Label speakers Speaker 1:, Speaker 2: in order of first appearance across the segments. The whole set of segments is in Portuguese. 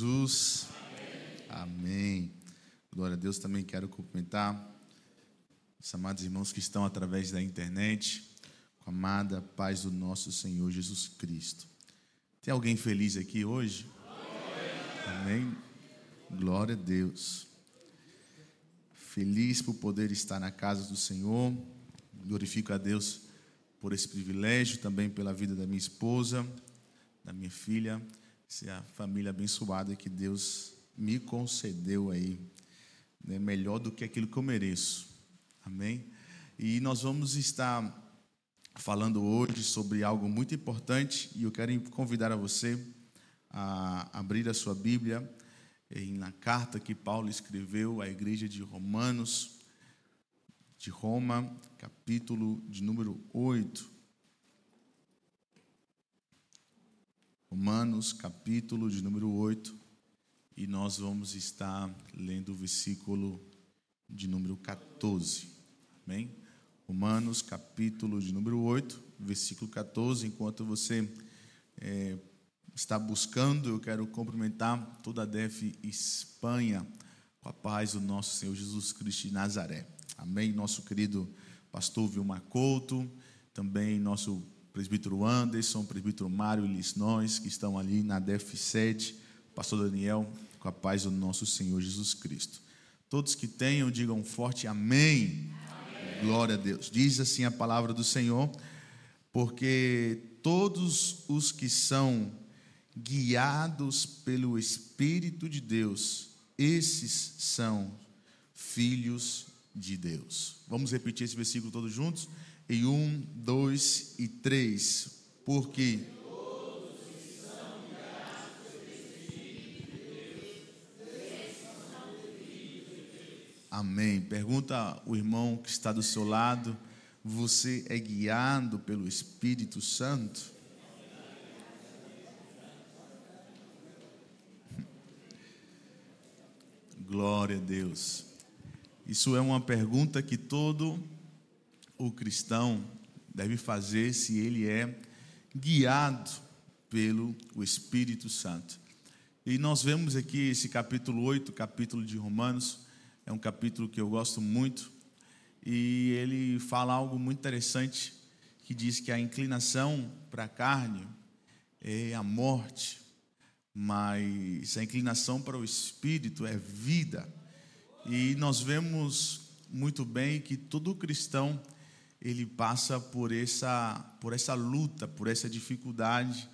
Speaker 1: Jesus. Amém. Amém. Glória a Deus. Também quero cumprimentar os amados irmãos que estão através da internet, com a amada paz do nosso Senhor Jesus Cristo. Tem alguém feliz aqui hoje? Amém. Glória a Deus. Feliz por poder estar na casa do Senhor. Glorifico a Deus por esse privilégio, também pela vida da minha esposa, da minha filha, essa família abençoada que Deus me concedeu aí, né, melhor do que aquilo que eu mereço. Amém? E nós vamos estar falando hoje sobre algo muito importante e eu quero convidar a você a abrir a sua Bíblia na carta que Paulo escreveu à igreja de Romanos, de Roma, capítulo de número 8. Romanos, capítulo de número 8. E nós vamos estar lendo o versículo de número 14. Amém? Romanos, capítulo de número 8, versículo 14. Enquanto você é, está buscando, eu quero cumprimentar toda a DEF Espanha com a paz do nosso Senhor Jesus Cristo de Nazaré. Amém. Nosso querido pastor Vilmar Couto, também nosso presbítero Anderson, presbítero Mário e Lisnóis, que estão ali na DEF 7, pastor Daniel, com a paz do nosso Senhor Jesus Cristo. Todos que tenham, digam forte amém. amém. Glória a Deus. Diz assim a palavra do Senhor, porque todos os que são guiados pelo Espírito de Deus, esses são filhos de Deus. Vamos repetir esse versículo todos juntos? Em um, dois e três. Porque. Amém. Pergunta o irmão que está do seu lado: você é guiado pelo Espírito Santo? Glória a Deus. Isso é uma pergunta que todo o cristão deve fazer se ele é guiado pelo o Espírito Santo. E nós vemos aqui esse capítulo 8, capítulo de Romanos, é um capítulo que eu gosto muito, e ele fala algo muito interessante, que diz que a inclinação para a carne é a morte, mas a inclinação para o espírito é vida. E nós vemos muito bem que todo cristão ele passa por essa por essa luta, por essa dificuldade,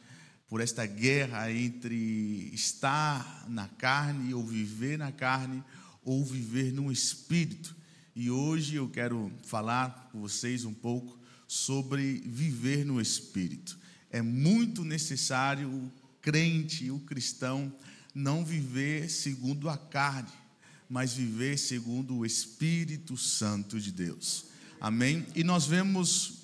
Speaker 1: por esta guerra entre estar na carne ou viver na carne ou viver no espírito. E hoje eu quero falar com vocês um pouco sobre viver no espírito. É muito necessário o crente, o cristão não viver segundo a carne mas viver segundo o Espírito Santo de Deus. Amém? E nós vemos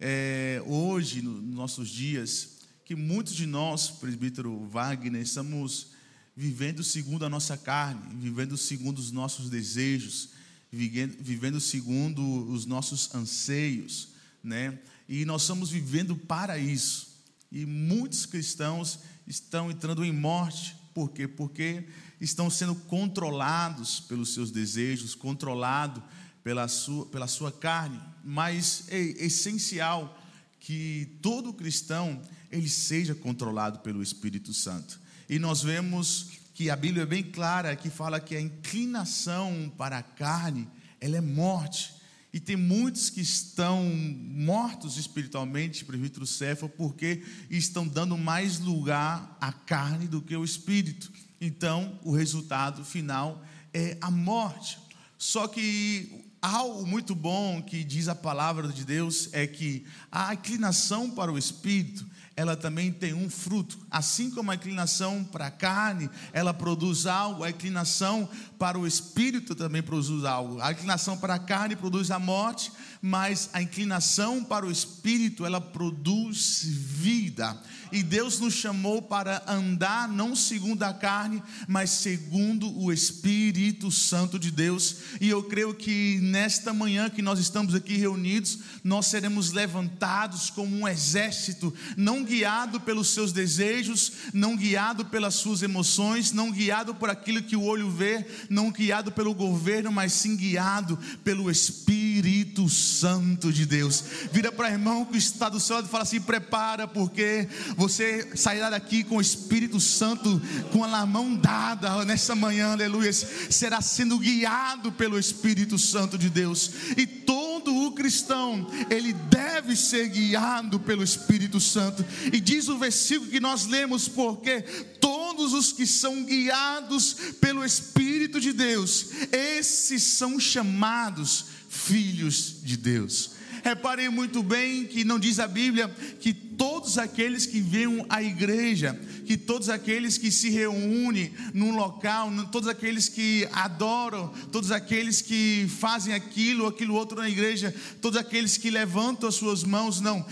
Speaker 1: é, hoje, nos nossos dias, que muitos de nós, presbítero Wagner, estamos vivendo segundo a nossa carne, vivendo segundo os nossos desejos, vivendo segundo os nossos anseios, né? E nós estamos vivendo para isso. E muitos cristãos estão entrando em morte, por quê? Porque estão sendo controlados pelos seus desejos, controlados pela sua, pela sua carne. Mas é essencial que todo cristão ele seja controlado pelo Espírito Santo. E nós vemos que a Bíblia é bem clara que fala que a inclinação para a carne, ela é morte. E tem muitos que estão mortos espiritualmente, presbítero Céfalo, porque estão dando mais lugar à carne do que ao espírito então o resultado final é a morte. Só que algo muito bom que diz a palavra de Deus é que a inclinação para o espírito, ela também tem um fruto. Assim como a inclinação para a carne, ela produz algo, a inclinação para o espírito também produz algo. A inclinação para a carne produz a morte, mas a inclinação para o espírito, ela produz vida. E Deus nos chamou para andar não segundo a carne, mas segundo o Espírito Santo de Deus. E eu creio que nesta manhã que nós estamos aqui reunidos, nós seremos levantados como um exército, não guiado pelos seus desejos, não guiado pelas suas emoções, não guiado por aquilo que o olho vê, não guiado pelo governo, mas sim guiado pelo Espírito Santo de Deus. Vira para irmão que está do seu lado e fala assim: prepara, porque você sairá daqui com o Espírito Santo, com a mão dada nessa manhã, aleluia, será sendo guiado pelo Espírito Santo de Deus, e todo o cristão, ele deve ser guiado pelo Espírito Santo, e diz o versículo que nós lemos, porque todos os que são guiados pelo Espírito de Deus, esses são chamados filhos de Deus. Reparem muito bem que não diz a Bíblia que todos aqueles que vêm à igreja, que todos aqueles que se reúnem num local, todos aqueles que adoram, todos aqueles que fazem aquilo, aquilo outro na igreja, todos aqueles que levantam as suas mãos, não.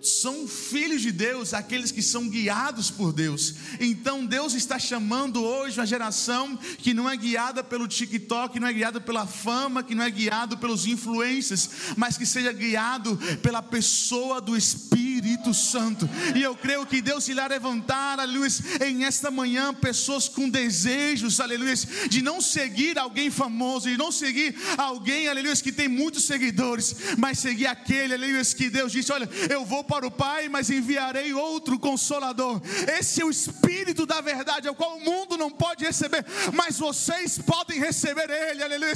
Speaker 1: São filhos de Deus, aqueles que são guiados por Deus. Então Deus está chamando hoje uma geração que não é guiada pelo TikTok, não é guiada pela fama, que não é guiado pelos influencers, mas que seja guiado pela pessoa do Espírito Santo. E eu creio que Deus irá levantar, aleluia, em esta manhã pessoas com desejos, aleluia, de não seguir alguém famoso, de não seguir alguém, aleluia, que tem muitos seguidores, mas seguir aquele, aleluia, que Deus disse: Olha, eu vou para o Pai, mas enviarei outro consolador. Esse é o Espírito da verdade, ao qual o mundo não pode receber, mas vocês podem receber Ele, aleluia.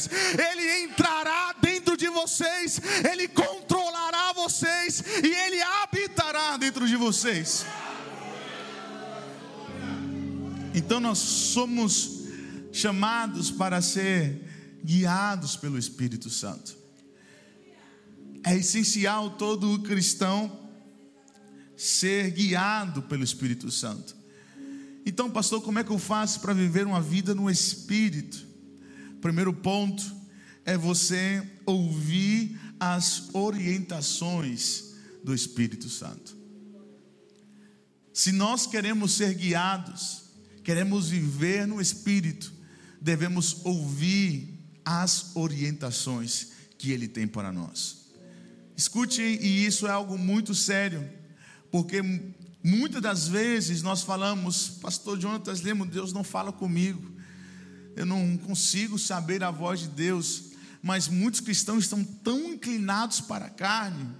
Speaker 1: Ele entrará dentro de vocês, Ele controlará vocês e Ele habitará dentro de vocês. Então nós somos chamados para ser guiados pelo Espírito Santo. É essencial todo cristão ser guiado pelo Espírito Santo. Então, pastor, como é que eu faço para viver uma vida no Espírito? Primeiro ponto é você ouvir as orientações do Espírito Santo. Se nós queremos ser guiados, queremos viver no Espírito, devemos ouvir as orientações que Ele tem para nós. Escute, e isso é algo muito sério. Porque muitas das vezes nós falamos, Pastor Jonatas Lemos, Deus não fala comigo, eu não consigo saber a voz de Deus, mas muitos cristãos estão tão inclinados para a carne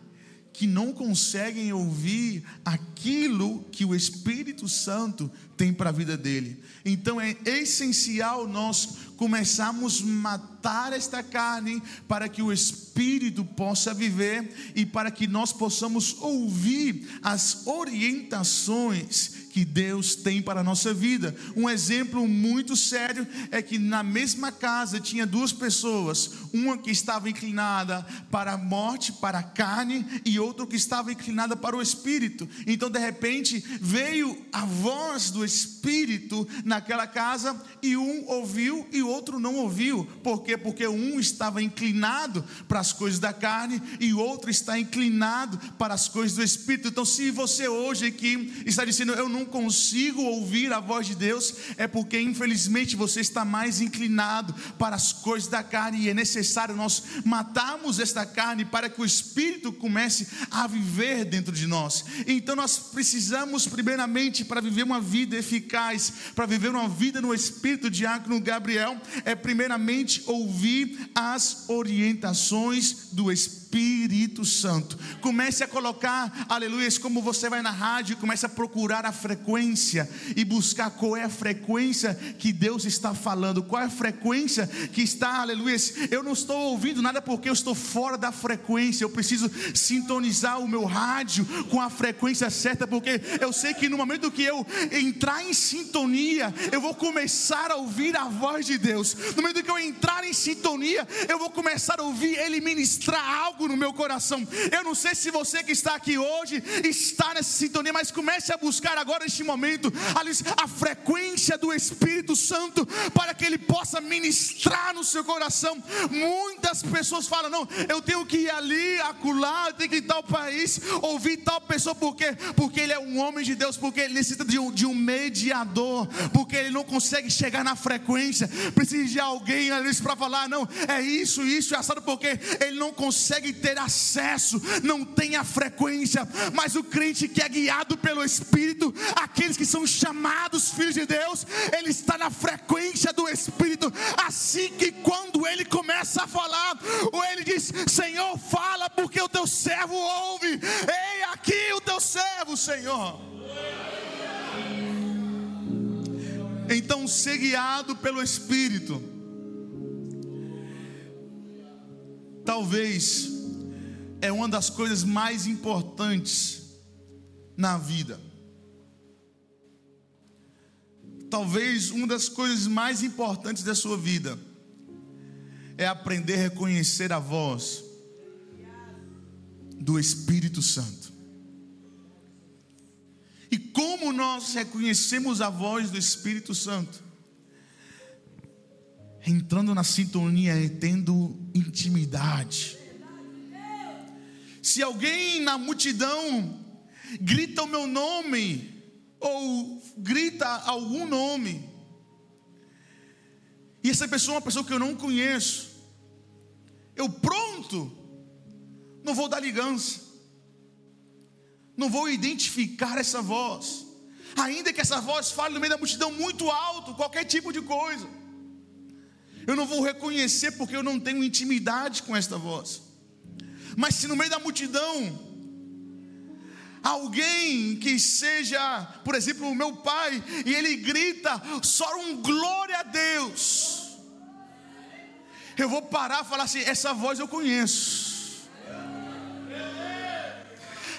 Speaker 1: que não conseguem ouvir aquilo que o Espírito Santo tem para a vida dele. Então é essencial nós começarmos a matar esta carne para que o Espírito possa viver e para que nós possamos ouvir as orientações que Deus tem para a nossa vida. Um exemplo muito sério é que na mesma casa tinha duas pessoas, uma que estava inclinada para a morte, para a carne, e outra que estava inclinada para o espírito. Então, de repente, veio a voz do espírito naquela casa e um ouviu e o outro não ouviu. Por quê? Porque um estava inclinado para as coisas da carne e outro está inclinado para as coisas do espírito. Então, se você hoje aqui está dizendo, eu não não consigo ouvir a voz de Deus, é porque infelizmente você está mais inclinado para as coisas da carne e é necessário nós matarmos esta carne para que o Espírito comece a viver dentro de nós. Então nós precisamos, primeiramente, para viver uma vida eficaz, para viver uma vida no Espírito, Diácono Gabriel, é primeiramente ouvir as orientações do Espírito Espírito Santo. Comece a colocar, aleluia, como você vai na rádio, comece a procurar a frequência e buscar qual é a frequência que Deus está falando, qual é a frequência que está, aleluia. Eu não estou ouvindo nada porque eu estou fora da frequência, eu preciso sintonizar o meu rádio com a frequência certa, porque eu sei que no momento que eu entrar em sintonia, eu vou começar a ouvir a voz de Deus. No momento que eu entrar em sintonia, eu vou começar a ouvir Ele ministrar algo algo no meu coração. Eu não sei se você que está aqui hoje está nessa sintonia, mas comece a buscar agora neste momento a frequência do Espírito Santo para que ele possa ministrar no seu coração. Muitas pessoas falam: "Não, eu tenho que ir ali, acolá, eu tenho que ir tal país, ouvir tal pessoa. Porque porque ele é um homem de Deus, porque ele necessita de um, de um mediador, porque ele não consegue chegar na frequência, precisa de alguém ali para falar: "Não, é isso, isso, é assado. Porque ele não consegue consegue ter acesso, não tem a frequência, mas o crente que é guiado pelo Espírito, aqueles que são chamados filhos de Deus, ele está na frequência do Espírito, assim que quando ele começa a falar, ou ele diz: Senhor, fala, porque o teu servo ouve, ei aqui o teu servo, Senhor. Então, ser guiado pelo Espírito, talvez é uma das coisas mais importantes na vida. Talvez uma das coisas mais importantes da sua vida é aprender a reconhecer a voz do Espírito Santo. E como nós reconhecemos a voz do Espírito Santo? Entrando na sintonia e tendo intimidade. Se alguém na multidão grita o meu nome, ou grita algum nome, e essa pessoa é uma pessoa que eu não conheço, eu pronto, não vou dar ligança não vou identificar essa voz, ainda que essa voz fale no meio da multidão muito alto, qualquer tipo de coisa, eu não vou reconhecer porque eu não tenho intimidade com esta voz. Mas se no meio da multidão alguém que seja, por exemplo, o meu pai, e ele grita só um glória a Deus, eu vou parar e falar assim: essa voz eu conheço.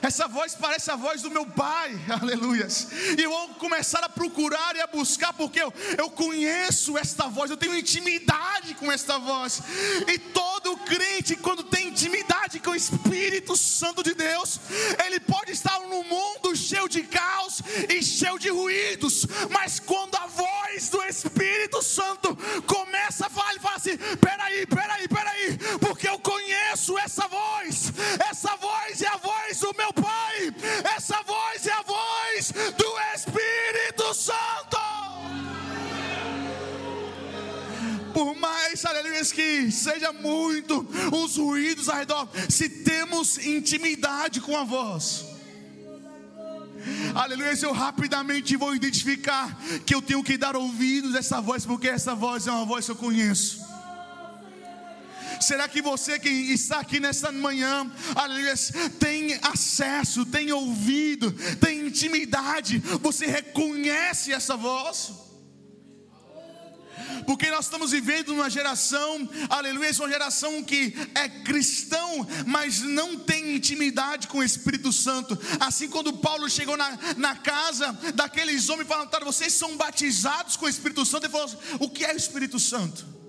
Speaker 1: Essa voz parece a voz do meu pai, aleluias. E eu vou começar a procurar e a buscar, porque eu, eu conheço esta voz, eu tenho intimidade com esta voz. E todo crente, quando tem intimidade com o Espírito Santo de Deus, ele pode estar num mundo cheio de caos e cheio de ruídos, mas quando a voz do Espírito Santo começa a falar, ele fala assim: peraí, peraí, peraí, porque eu conheço essa voz, essa voz é a voz do meu Pai, essa voz é a voz do Espírito Santo. Por mais, aleluia, que seja muito os ruídos ao redor, se temos intimidade com a voz, Aleluia, eu rapidamente vou identificar que eu tenho que dar ouvidos a essa voz, porque essa voz é uma voz que eu conheço. Será que você que está aqui nesta manhã, aleluia, tem acesso, tem ouvido, tem intimidade? Você reconhece essa voz? porque nós estamos vivendo uma geração, aleluia, uma geração que é cristão, mas não tem intimidade com o Espírito Santo. Assim, quando Paulo chegou na, na casa daqueles homens, falaram: vocês são batizados com o Espírito Santo, ele falou: o que é o Espírito Santo?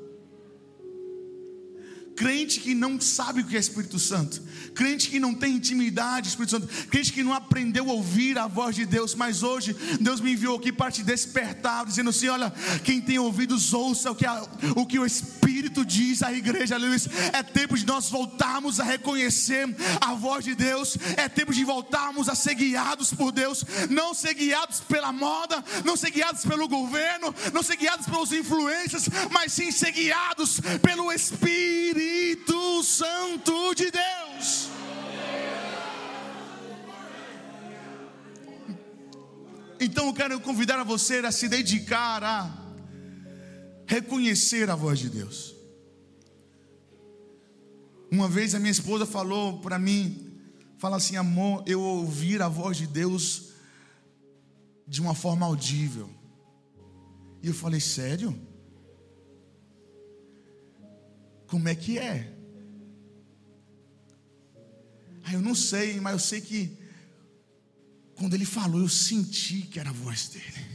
Speaker 1: Crente que não sabe o que é Espírito Santo, crente que não tem intimidade, Espírito Santo, crente que não aprendeu a ouvir a voz de Deus, mas hoje Deus me enviou aqui para te despertar, dizendo assim: olha, quem tem ouvidos, ouça o que, a, o, que o Espírito diz à igreja, aleluia. É tempo de nós voltarmos a reconhecer a voz de Deus, é tempo de voltarmos a ser guiados por Deus, não ser guiados pela moda, não ser guiados pelo governo, não ser guiados pelos influências, mas sim ser guiados pelo Espírito. Espírito Santo de Deus. Então eu quero convidar a você a se dedicar a reconhecer a voz de Deus. Uma vez a minha esposa falou para mim, fala assim, amor, eu ouvir a voz de Deus de uma forma audível. E eu falei, sério? Como é que é? Ah, eu não sei, mas eu sei que quando ele falou, eu senti que era a voz dele.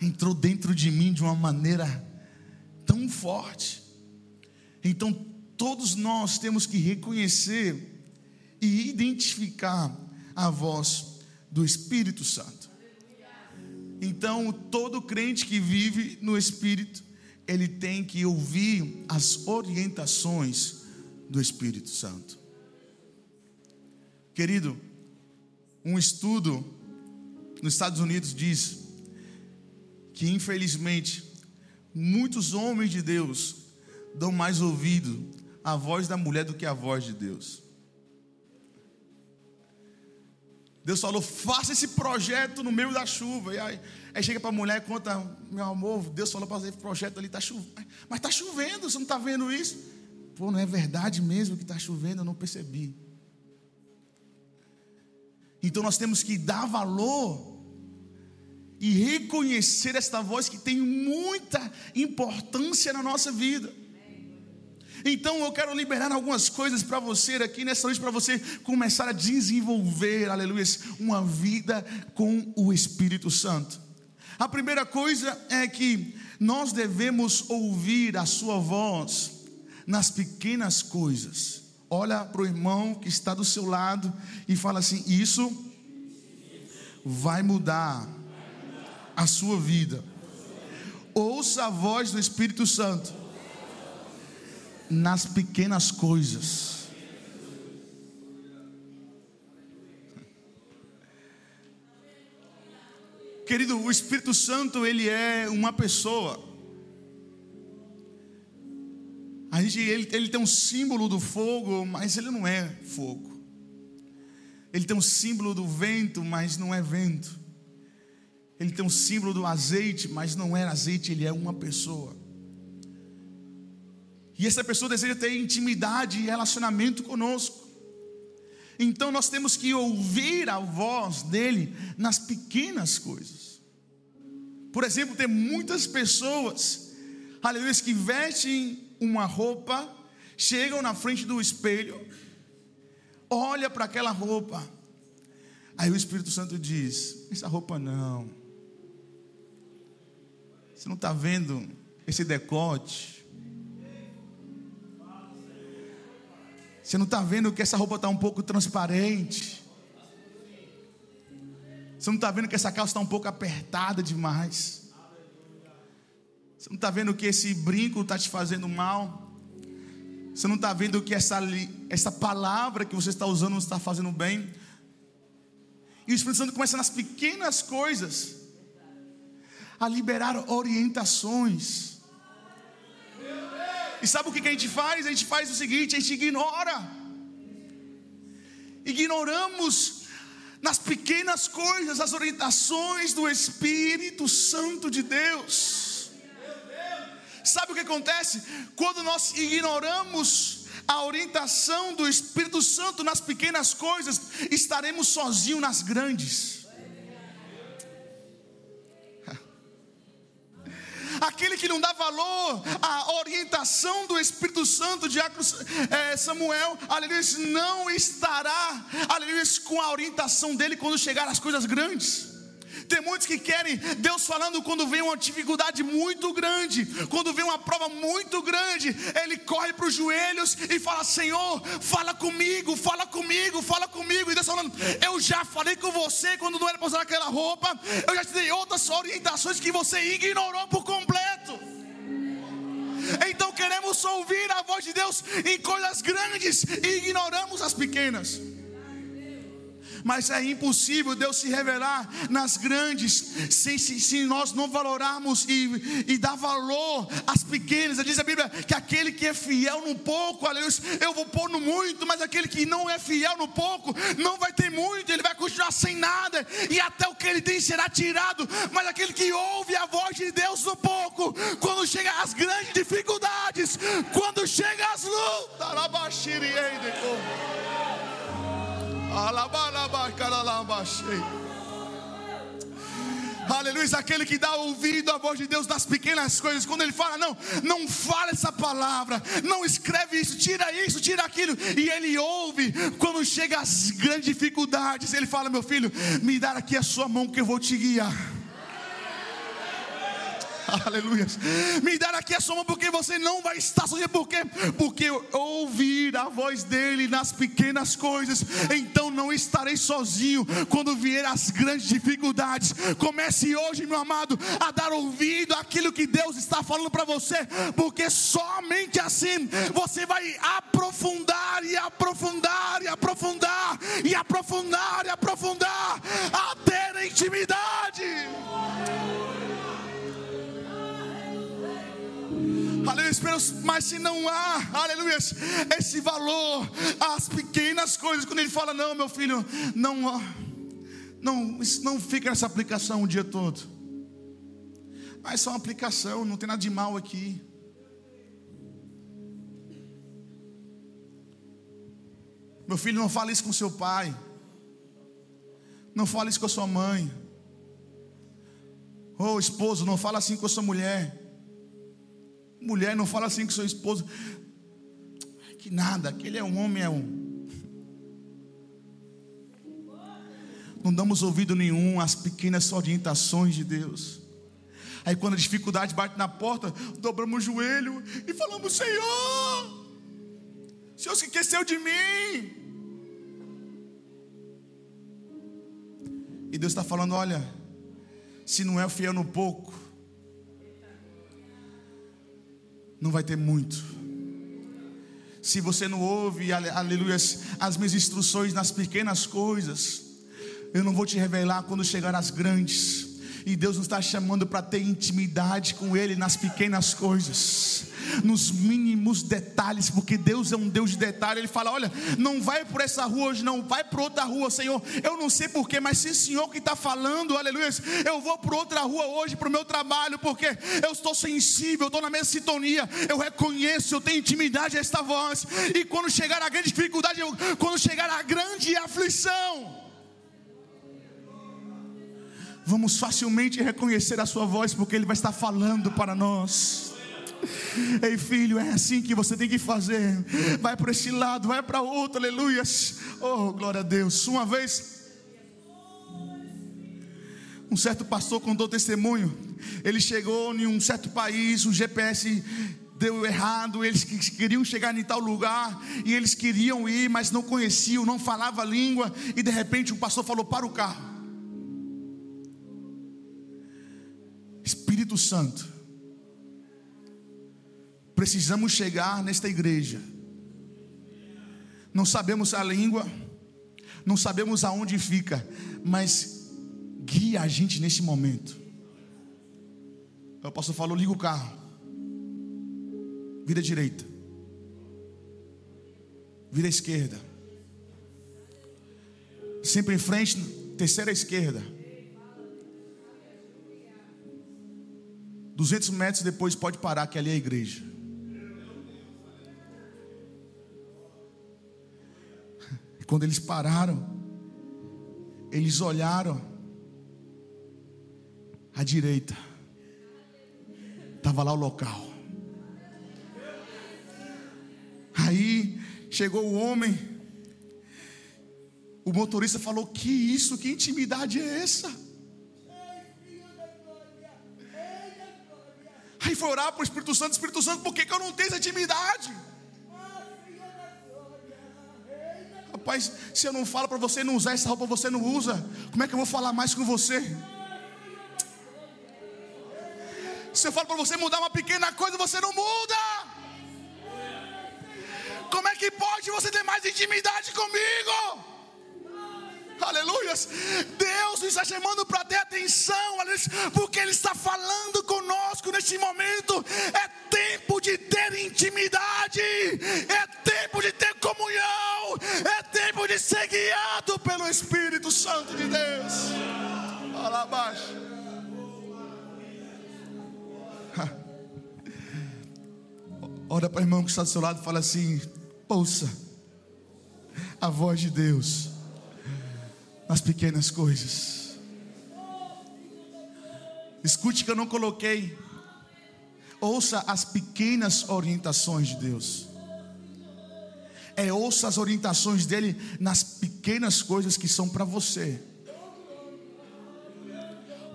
Speaker 1: Entrou dentro de mim de uma maneira tão forte. Então, todos nós temos que reconhecer e identificar a voz do Espírito Santo. Então, todo crente que vive no Espírito, ele tem que ouvir as orientações do Espírito Santo. Querido, um estudo nos Estados Unidos diz que, infelizmente, muitos homens de Deus dão mais ouvido a voz da mulher do que a voz de Deus. Deus falou: faça esse projeto no meio da chuva. E aí, aí chega para a mulher e conta: meu amor, Deus falou para fazer esse projeto ali, está chovendo. Mas está chovendo, você não está vendo isso? Pô, não é verdade mesmo que está chovendo, eu não percebi. Então nós temos que dar valor e reconhecer esta voz que tem muita importância na nossa vida. Então eu quero liberar algumas coisas para você aqui nessa noite, para você começar a desenvolver, aleluia, uma vida com o Espírito Santo. A primeira coisa é que nós devemos ouvir a Sua voz nas pequenas coisas. Olha para o irmão que está do seu lado e fala assim: Isso vai mudar a sua vida. Ouça a voz do Espírito Santo nas pequenas coisas. Querido, o Espírito Santo, ele é uma pessoa. A gente, ele, ele tem um símbolo do fogo, mas ele não é fogo. Ele tem um símbolo do vento, mas não é vento. Ele tem um símbolo do azeite, mas não é azeite, ele é uma pessoa. E essa pessoa deseja ter intimidade e relacionamento conosco. Então nós temos que ouvir a voz dele nas pequenas coisas. Por exemplo, tem muitas pessoas, aleluia, que vestem uma roupa, chegam na frente do espelho, olha para aquela roupa. Aí o Espírito Santo diz: Essa roupa não. Você não está vendo esse decote? Você não está vendo que essa roupa está um pouco transparente? Você não está vendo que essa calça está um pouco apertada demais? Você não está vendo que esse brinco está te fazendo mal? Você não está vendo que essa, essa palavra que você está usando não está fazendo bem? E o Espírito Santo começa nas pequenas coisas a liberar orientações. E sabe o que a gente faz? A gente faz o seguinte: a gente ignora. Ignoramos nas pequenas coisas as orientações do Espírito Santo de Deus. Sabe o que acontece? Quando nós ignoramos a orientação do Espírito Santo nas pequenas coisas, estaremos sozinhos nas grandes. Aquele que não dá valor à orientação do Espírito Santo, diácono é, Samuel, aleluia, não estará, aleluia, com a orientação dele quando chegar as coisas grandes. Tem muitos que querem Deus falando quando vem uma dificuldade muito grande, quando vem uma prova muito grande, ele corre para os joelhos e fala: Senhor, fala comigo, fala comigo, fala comigo. E Deus falando: Eu já falei com você quando não era para usar aquela roupa, eu já te dei outras orientações que você ignorou por completo. Então queremos ouvir a voz de Deus em coisas grandes e ignoramos as pequenas mas é impossível Deus se revelar nas grandes, se, se, se nós não valorarmos e, e dar valor às pequenas. Diz a Bíblia que aquele que é fiel no pouco, aleluia, eu vou pôr no muito, mas aquele que não é fiel no pouco, não vai ter muito, ele vai continuar sem nada, e até o que ele tem será tirado. Mas aquele que ouve a voz de Deus no pouco, quando chega as grandes dificuldades, quando chega as lutas, Aleluia, aquele que dá ouvido à voz de Deus das pequenas coisas, quando ele fala, não, não fala essa palavra, não escreve isso, tira isso, tira aquilo, e ele ouve, quando chega as grandes dificuldades, ele fala, meu filho, me dá aqui a sua mão que eu vou te guiar. Aleluia. Me dar aqui a soma porque você não vai estar sozinho. Por quê? Porque ouvir a voz dele nas pequenas coisas, então não estarei sozinho quando vier as grandes dificuldades. Comece hoje, meu amado, a dar ouvido àquilo que Deus está falando para você, porque somente assim você vai aprofundar e aprofundar e aprofundar e aprofundar e aprofundar a ter intimidade. Aleluia, mas se não há, aleluia, esse valor às pequenas coisas, quando ele fala, não, meu filho, não, não, não fica nessa aplicação o dia todo. Mas só uma aplicação, não tem nada de mal aqui. Meu filho, não fale isso com seu pai. Não fale isso com a sua mãe. Ô oh, esposo, não fala assim com a sua mulher. Mulher, não fala assim com seu esposo. Que nada, aquele é um homem, é um. Não damos ouvido nenhum às pequenas orientações de Deus. Aí quando a dificuldade bate na porta, dobramos o joelho e falamos: Senhor, o Senhor se esqueceu de mim. E Deus está falando: olha, se não é fiel no pouco, não vai ter muito. Se você não ouve, aleluia, as minhas instruções nas pequenas coisas, eu não vou te revelar quando chegar às grandes. E Deus nos está chamando para ter intimidade com Ele nas pequenas coisas, nos mínimos detalhes, porque Deus é um Deus de detalhe. Ele fala: Olha, não vai por essa rua hoje, não, vai por outra rua, Senhor. Eu não sei porquê, mas se o Senhor que está falando, aleluia, eu vou por outra rua hoje para o meu trabalho, porque eu estou sensível, estou na mesma sintonia, eu reconheço, eu tenho intimidade a esta voz. E quando chegar a grande dificuldade, quando chegar a grande aflição, vamos facilmente reconhecer a Sua voz, porque Ele vai estar falando para nós. Ei filho, é assim que você tem que fazer. Vai para esse lado, vai para outro, aleluias. Oh, glória a Deus. Uma vez, um certo pastor contou testemunho. Ele chegou em um certo país, o GPS deu errado, eles queriam chegar em tal lugar e eles queriam ir, mas não conheciam, não falava a língua, e de repente o pastor falou: "Para o carro". Espírito Santo, precisamos chegar nesta igreja. Não sabemos a língua, não sabemos aonde fica, mas guia a gente nesse momento. O pastor falou: liga o carro, vira direita, vira esquerda, sempre em frente, terceira esquerda. 200 metros depois pode parar, que ali é a igreja. E quando eles pararam, eles olharam à direita, estava lá o local. Aí chegou o homem, o motorista falou: Que isso, que intimidade é essa? Aí foi orar para o Espírito Santo, Espírito Santo, por que, que eu não tenho essa intimidade? Rapaz, se eu não falo para você não usar essa roupa, você não usa, como é que eu vou falar mais com você? Se eu falo para você mudar uma pequena coisa, você não muda. Como é que pode você ter mais intimidade comigo? Aleluias. Deus está chamando para ter atenção, porque Ele está falando conosco neste momento. É tempo de ter intimidade, é tempo de ter comunhão, é tempo de ser guiado pelo Espírito Santo de Deus. Fala abaixo. Olha para o irmão que está do seu lado e fala assim: ouça a voz de Deus nas pequenas coisas. Escute que eu não coloquei. Ouça as pequenas orientações de Deus. É ouça as orientações dele nas pequenas coisas que são para você.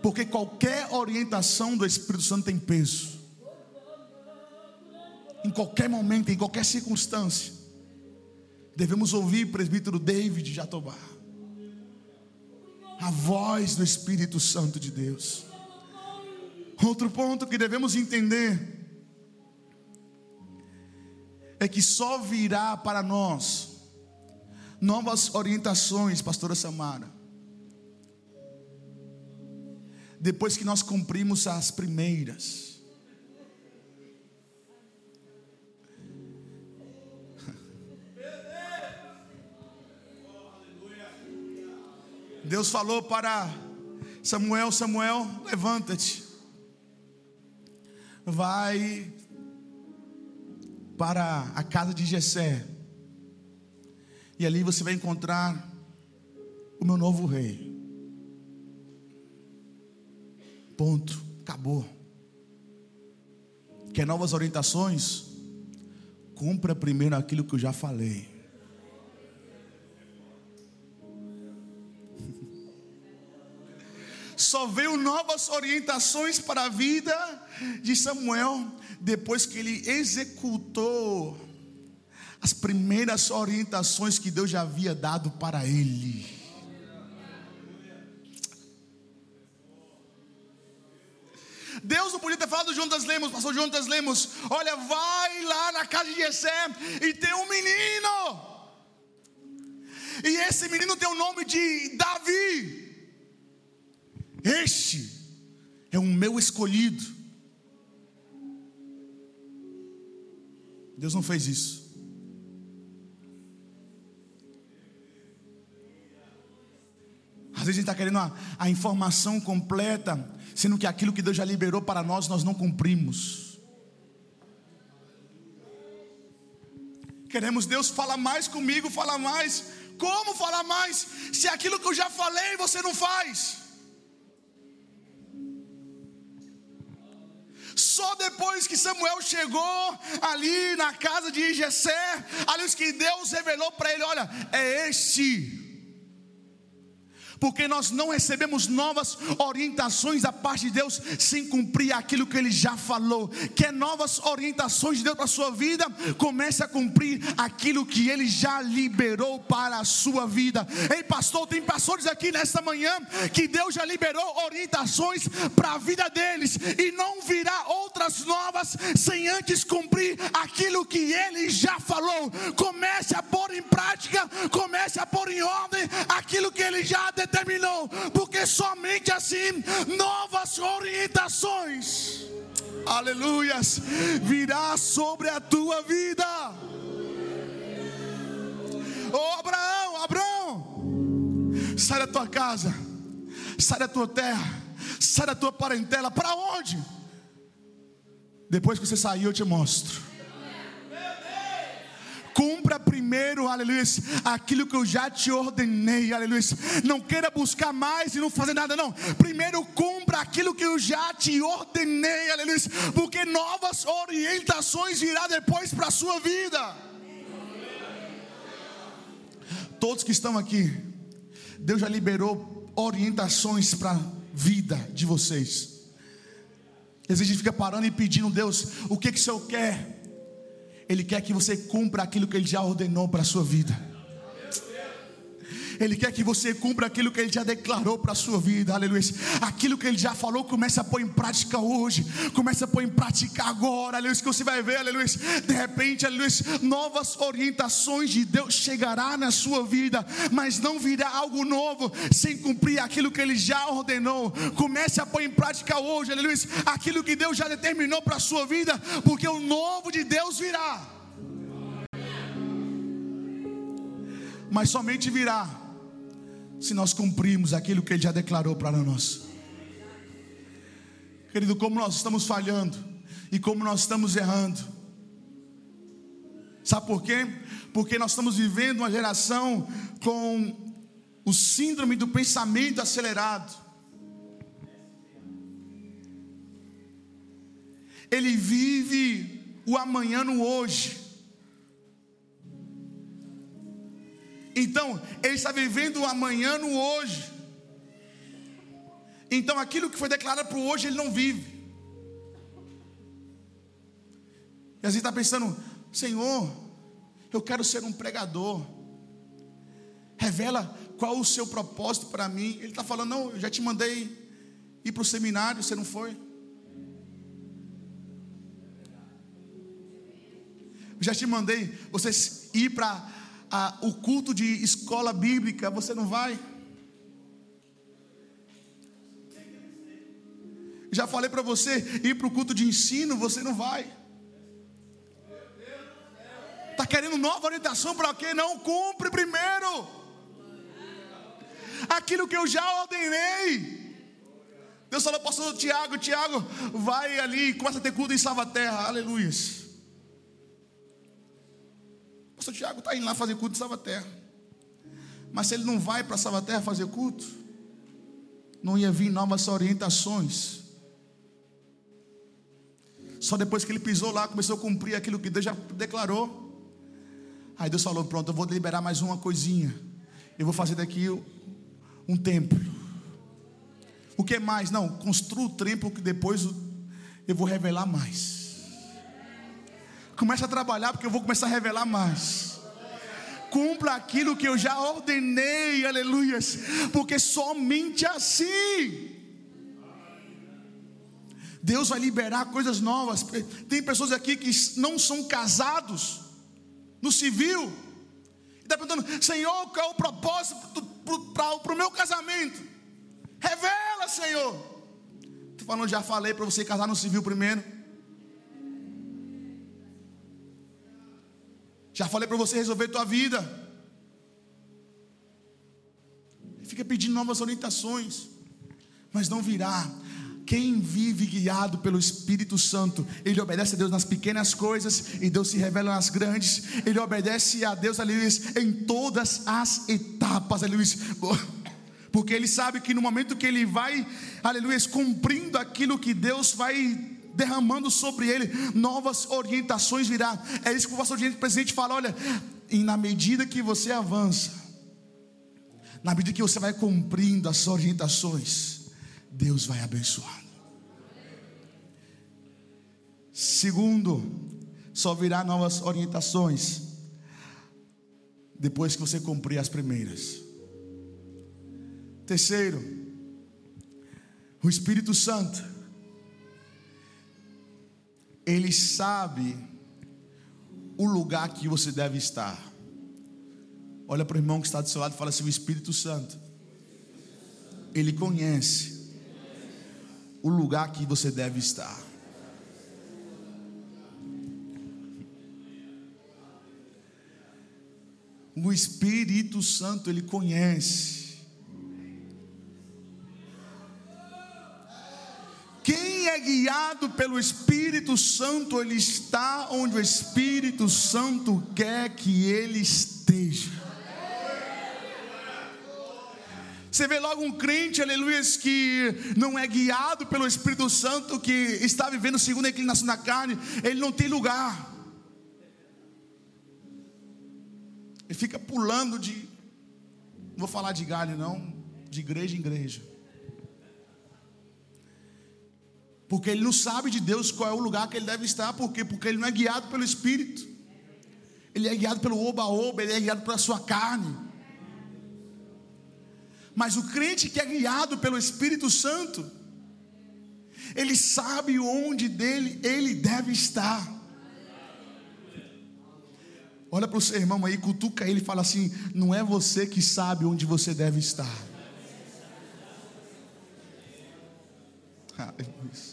Speaker 1: Porque qualquer orientação do Espírito Santo tem peso. Em qualquer momento, em qualquer circunstância, devemos ouvir o presbítero David Jatobá a voz do Espírito Santo de Deus. Outro ponto que devemos entender é que só virá para nós novas orientações, pastora Samara, depois que nós cumprimos as primeiras. Deus falou para Samuel: Samuel, levanta-te, vai para a casa de Jessé, e ali você vai encontrar o meu novo rei. Ponto, acabou. Quer novas orientações? Cumpra primeiro aquilo que eu já falei. Só veio novas orientações para a vida de Samuel depois que ele executou as primeiras orientações que Deus já havia dado para ele. Deus não podia ter falado Jonas Lemos, pastor Jonas Lemos, olha, vai lá na casa de Jessé e tem um menino. E esse menino tem o nome de Davi. Este é o meu escolhido. Deus não fez isso. Às vezes a gente está querendo a, a informação completa, sendo que aquilo que Deus já liberou para nós, nós não cumprimos. Queremos Deus fala mais comigo, fala mais. Como falar mais? Se aquilo que eu já falei você não faz. Só depois que Samuel chegou ali na casa de Jessé, ali os que Deus revelou para ele, olha, é este porque nós não recebemos novas orientações da parte de Deus sem cumprir aquilo que Ele já falou. Quer novas orientações de Deus para a sua vida? Comece a cumprir aquilo que Ele já liberou para a sua vida. Ei, pastor, tem pastores aqui nesta manhã que Deus já liberou orientações para a vida deles e não virá outras novas sem antes cumprir aquilo que Ele já falou. Comece a pôr em prática, comece a pôr em ordem aquilo que Ele já determinou determinou, porque somente assim novas orientações, aleluias, virá sobre a tua vida. Oh Abraão, Abraão, sai da tua casa, sai da tua terra, sai da tua parentela, para onde? Depois que você sair, eu te mostro. Cumpra primeiro, aleluia, aquilo que eu já te ordenei, aleluia. Não queira buscar mais e não fazer nada, não. Primeiro cumpra aquilo que eu já te ordenei, aleluia. Porque novas orientações virá depois para a sua vida. Todos que estão aqui, Deus já liberou orientações para a vida de vocês. Às vezes a gente fica parando e pedindo, Deus, o que que o Senhor quer? Ele quer que você cumpra aquilo que Ele já ordenou para a sua vida. Ele quer que você cumpra aquilo que Ele já declarou para a sua vida, aleluia. Aquilo que Ele já falou, comece a pôr em prática hoje, comece a pôr em prática agora, aleluia. Que você vai ver, aleluia. De repente, aleluia, novas orientações de Deus chegará na sua vida, mas não virá algo novo sem cumprir aquilo que Ele já ordenou. Comece a pôr em prática hoje, aleluia. Aquilo que Deus já determinou para a sua vida, porque o novo de Deus virá. Mas somente virá se nós cumprirmos aquilo que Ele já declarou para nós. Querido, como nós estamos falhando e como nós estamos errando. Sabe por quê? Porque nós estamos vivendo uma geração com o síndrome do pensamento acelerado. Ele vive o amanhã no hoje. Então, ele está vivendo o amanhã no hoje. Então, aquilo que foi declarado para o hoje, ele não vive. E a gente está pensando, Senhor, eu quero ser um pregador. Revela qual o seu propósito para mim. Ele está falando, não, eu já te mandei ir para o seminário, você não foi. Eu já te mandei você ir para a, o culto de escola bíblica, você não vai? Já falei para você ir para o culto de ensino, você não vai. Está querendo nova orientação para quê? Não cumpre primeiro. aquilo que eu já ordenei. Deus falou, pastor Tiago, Tiago, vai ali começa a ter culto em Salvaterra, aleluia. Pastor Tiago está indo lá fazer culto em Salvaterra. Mas se ele não vai para Salvaterra fazer culto, não ia vir novas orientações. Só depois que ele pisou lá, começou a cumprir aquilo que Deus já declarou. Aí Deus falou: Pronto, eu vou liberar mais uma coisinha. Eu vou fazer daqui um templo. O que mais? Não, construa o templo que depois eu vou revelar mais. Começa a trabalhar porque eu vou começar a revelar mais. Cumpra aquilo que eu já ordenei, aleluias, porque somente assim Deus vai liberar coisas novas. Tem pessoas aqui que não são casados no civil, e está perguntando: Senhor, qual é o propósito para o meu casamento? Revela, Senhor. Estou falando, já falei para você casar no civil primeiro. Já falei para você resolver tua vida. Fica pedindo novas orientações, mas não virá. Quem vive guiado pelo Espírito Santo, ele obedece a Deus nas pequenas coisas e Deus se revela nas grandes. Ele obedece a Deus, aleluia, em todas as etapas, aleluia porque ele sabe que no momento que ele vai, aleluia, cumprindo aquilo que Deus vai derramando sobre ele, novas orientações virá. É isso que o pastor presidente fala: olha, e na medida que você avança, na medida que você vai cumprindo as orientações, Deus vai abençoando. Segundo, só virá novas orientações depois que você cumprir as primeiras. Terceiro, o Espírito Santo, ele sabe o lugar que você deve estar. Olha para o irmão que está do seu lado e fala assim: o Espírito Santo, ele conhece o lugar que você deve estar. O Espírito Santo, ele conhece é guiado pelo Espírito Santo, ele está onde o Espírito Santo quer que ele esteja. Você vê logo um crente, aleluia, que não é guiado pelo Espírito Santo, que está vivendo segundo a inclinação da carne, ele não tem lugar. Ele fica pulando de, não vou falar de galho não, de igreja em igreja. Porque ele não sabe de Deus qual é o lugar que ele deve estar, por quê? Porque ele não é guiado pelo Espírito. Ele é guiado pelo oba-oba, ele é guiado pela sua carne. Mas o crente que é guiado pelo Espírito Santo, ele sabe onde dele ele deve estar. Olha para o seu irmão aí, cutuca ele e fala assim: não é você que sabe onde você deve estar. Aleluia.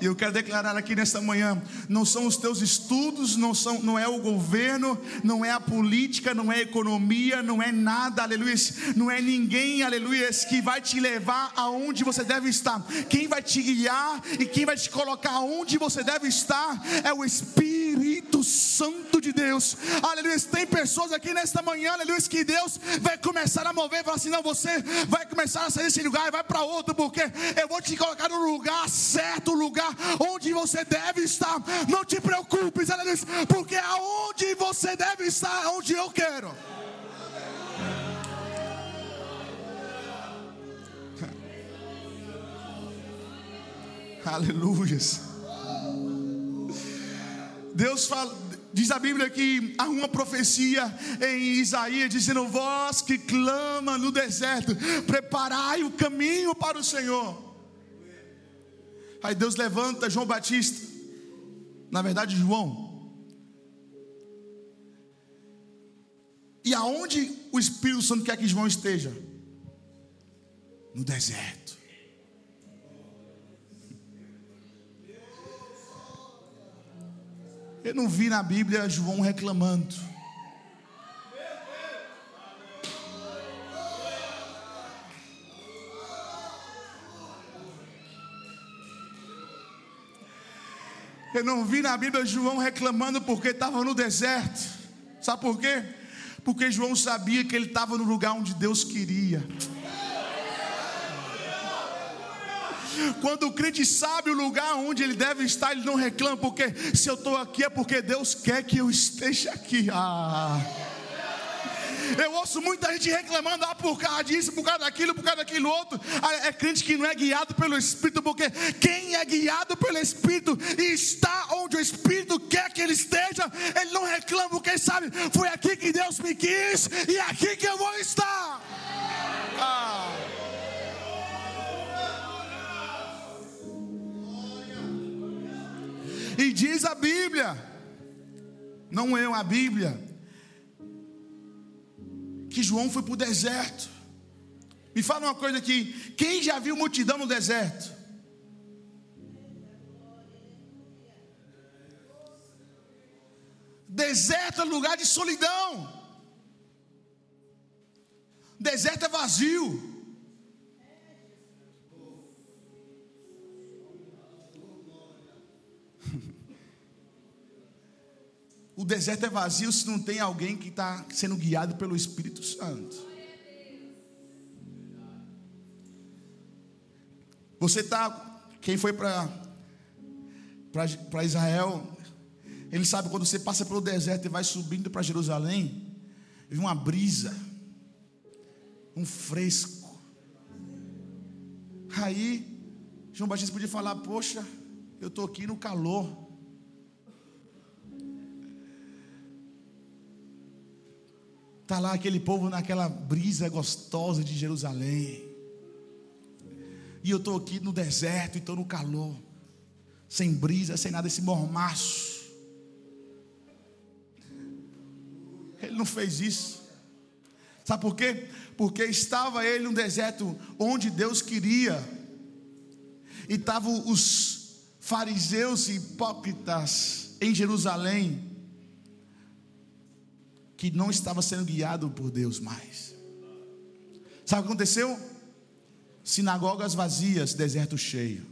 Speaker 1: E eu quero declarar aqui nesta manhã: não são os teus estudos, não, são, não é o governo, não é a política, não é a economia, não é nada, aleluia, não é ninguém, aleluia, que vai te levar aonde você deve estar. Quem vai te guiar e quem vai te colocar aonde você deve estar é o Espírito Santo de Deus, aleluia. Tem pessoas aqui nesta manhã, aleluia, que Deus vai começar a mover, falar assim: não, você vai começar a sair desse lugar e vai para outro, porque eu vou te colocar no lugar certo, lugar onde você deve estar. Não te preocupes, diz, porque aonde você deve estar, é onde eu quero. Aleluias. Deus fala, diz a Bíblia que há uma profecia em Isaías dizendo: Vós que clama no deserto, preparai o caminho para o Senhor. Aí Deus levanta João Batista, na verdade, João. E aonde o Espírito Santo quer que João esteja? No deserto. Eu não vi na Bíblia João reclamando. Eu não vi na Bíblia João reclamando porque estava no deserto. Sabe por quê? Porque João sabia que ele estava no lugar onde Deus queria. Quando o crente sabe o lugar onde ele deve estar, ele não reclama, porque se eu estou aqui é porque Deus quer que eu esteja aqui. Ah. Eu ouço muita gente reclamando ah, por causa disso, por causa daquilo, por causa daquilo outro. Ah, é crente que não é guiado pelo Espírito, porque quem é guiado pelo Espírito e está onde o Espírito quer que ele esteja, ele não reclama, porque sabe, foi aqui que Deus me quis e é aqui que eu vou estar. Ah. E diz a Bíblia, não eu, a Bíblia, que João foi para o deserto. Me fala uma coisa aqui: quem já viu multidão no deserto? Deserto é lugar de solidão. Deserto é vazio. O deserto é vazio se não tem alguém que está sendo guiado pelo Espírito Santo. Você está, quem foi para Israel, ele sabe quando você passa pelo deserto e vai subindo para Jerusalém, vem uma brisa, um fresco. Aí, João Batista podia falar: Poxa, eu estou aqui no calor. Está lá aquele povo naquela brisa gostosa de Jerusalém. E eu estou aqui no deserto e estou no calor. Sem brisa, sem nada, esse mormaço. Ele não fez isso. Sabe por quê? Porque estava ele no deserto onde Deus queria. E estavam os fariseus e hipócritas em Jerusalém que não estava sendo guiado por Deus mais. Sabe o que aconteceu? Sinagogas vazias, deserto cheio.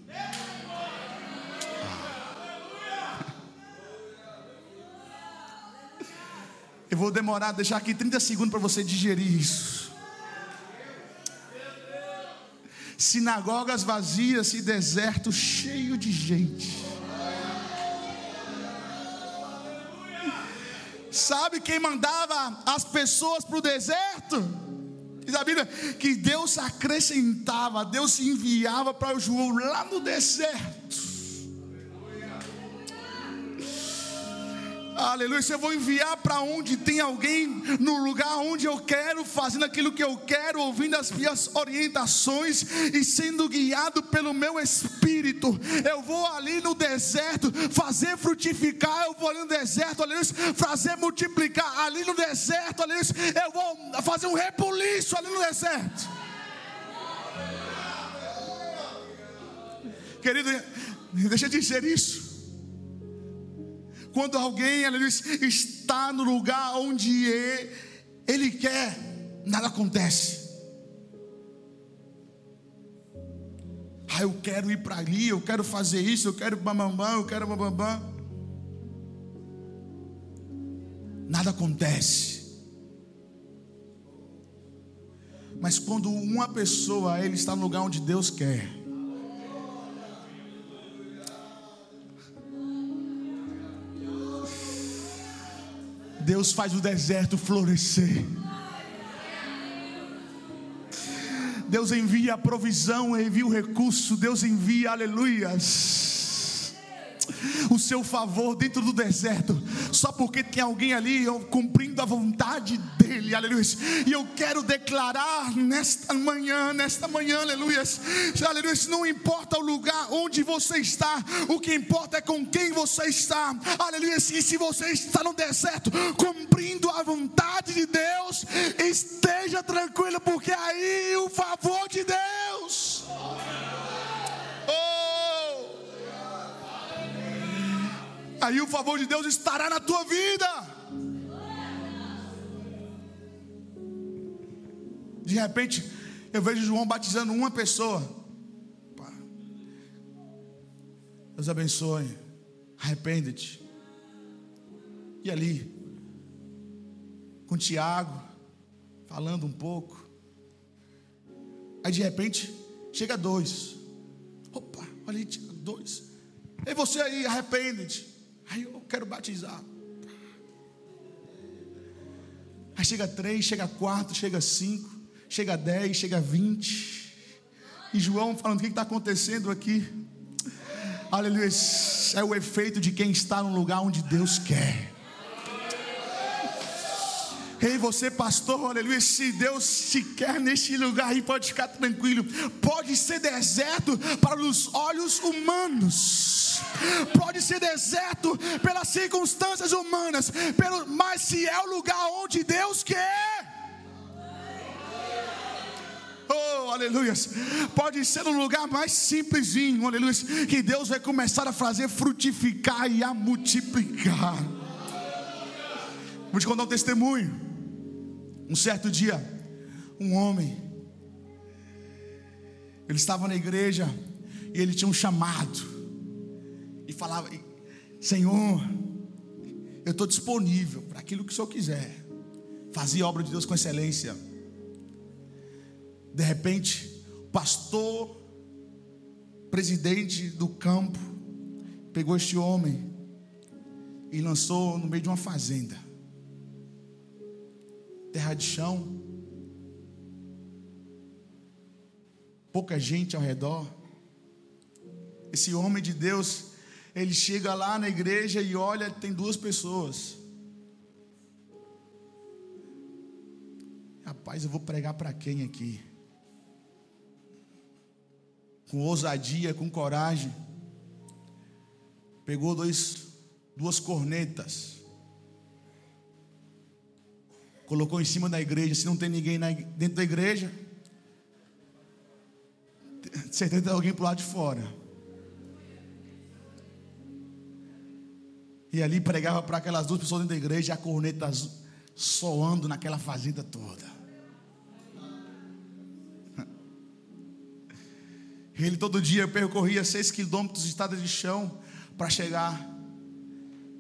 Speaker 1: Eu vou demorar, deixar aqui 30 segundos para você digerir isso. Sinagogas vazias e deserto cheio de gente. Sabe quem mandava as pessoas para o deserto? Diz a Bíblia que Deus acrescentava, Deus enviava para o João lá no deserto. Aleluia. Eu vou enviar para onde tem alguém, no lugar onde eu quero, fazendo aquilo que eu quero, ouvindo as minhas orientações e sendo guiado pelo meu espírito. Eu vou ali no deserto fazer frutificar, eu vou ali no deserto, aleluia, fazer multiplicar ali no deserto, aleluia. Eu vou fazer um repuliço ali no deserto. Querido, deixa eu dizer isso. Quando alguém aleluia, está no lugar onde ele quer, nada acontece. Ah, eu quero ir para ali, eu quero fazer isso, eu quero bambambam, eu quero bambambam. Nada acontece. Mas quando uma pessoa ele está no lugar onde Deus quer, Deus faz o deserto florescer. Deus envia a provisão, envia o recurso, Deus envia, aleluias o seu favor dentro do deserto, só porque tem alguém ali cumprindo a vontade dele, aleluia. E eu quero declarar nesta manhã, nesta manhã, aleluia, aleluia. Não importa o lugar onde você está, o que importa é com quem você está, aleluia. E se você está no deserto, cumprindo a vontade de Deus, esteja tranquilo, porque aí o favor de Deus. Aí o favor de Deus estará na tua vida. De repente, eu vejo João batizando uma pessoa. Deus abençoe.
Speaker 2: arrepende-te. E ali, com Tiago, falando um pouco. Aí de repente, chega dois. Opa, olha aí, dois. E você aí, arrepende-te. Aí eu quero batizar. Aí chega três, chega quatro, chega cinco, chega dez, chega vinte. E João falando: o que está acontecendo aqui? Aleluia. É o efeito de quem está no lugar onde Deus quer. Ei, você, pastor, aleluia. Se Deus te quer neste lugar aí, pode ficar tranquilo. Pode ser deserto para os olhos humanos, pode ser deserto pelas circunstâncias humanas, pelo, mas se é o lugar onde Deus quer. Oh, aleluia. Pode ser um lugar mais simplesinho, aleluia. Que Deus vai começar a fazer frutificar e a multiplicar. Vou te contar um testemunho. Um certo dia, um homem, ele estava na igreja e ele tinha um chamado, e falava: Senhor, eu estou disponível para aquilo que o Senhor quiser. Fazia obra de Deus com excelência. De repente, o pastor, presidente do campo, pegou este homem e lançou no meio de uma fazenda terra de chão, pouca gente ao redor. Esse homem de Deus, ele chega lá na igreja e olha, tem duas pessoas. Rapaz, eu vou pregar para quem aqui? Com ousadia, com coragem. Pegou dois, duas cornetas colocou em cima da igreja. Se não tem ninguém dentro da igreja, certeza tem alguém para lado de fora. E ali pregava para aquelas duas pessoas dentro da igreja, a corneta soando naquela fazenda toda. Ele todo dia percorria seis quilômetros de estrada de chão para chegar.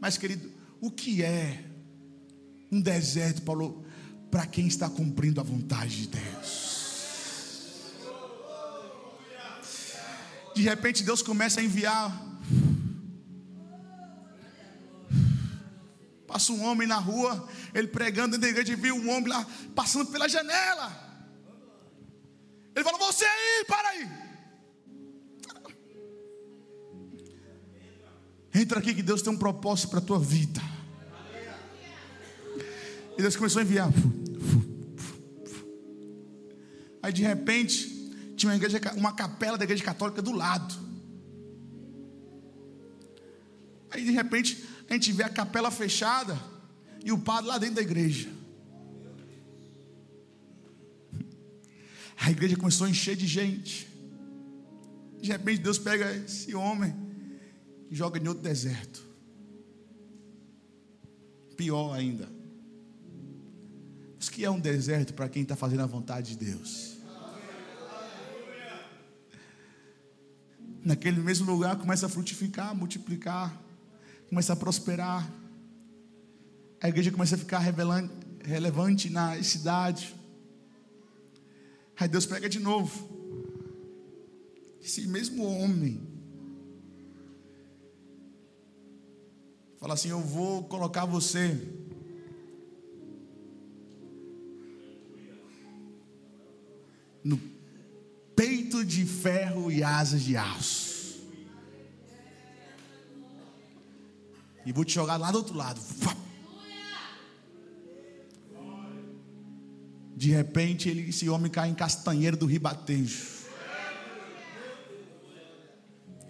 Speaker 2: Mas, querido, o que é um deserto, Paulo, para quem está cumprindo a vontade de Deus. De repente Deus começa a enviar. Passa um homem na rua, ele pregando dentro da igreja, viu um homem lá passando pela janela. Ele falou: Você aí, para aí. Entra aqui que Deus tem um propósito para a tua vida. E Deus começou a enviar. Aí de repente, tinha uma, igreja, uma capela da igreja católica do lado. Aí de repente, a gente vê a capela fechada e o padre lá dentro da igreja. A igreja começou a encher de gente. De repente, Deus pega esse homem e joga em outro deserto. Pior ainda. Que é um deserto para quem está fazendo a vontade de Deus. Naquele mesmo lugar começa a frutificar, multiplicar, começa a prosperar. A igreja começa a ficar relevante na cidade. Aí Deus pega de novo. Esse mesmo homem fala assim: Eu vou colocar você no peito de ferro e asas de aço. E vou te jogar lá do outro lado. De repente, ele, esse homem cai em castanheiro do ribatejo.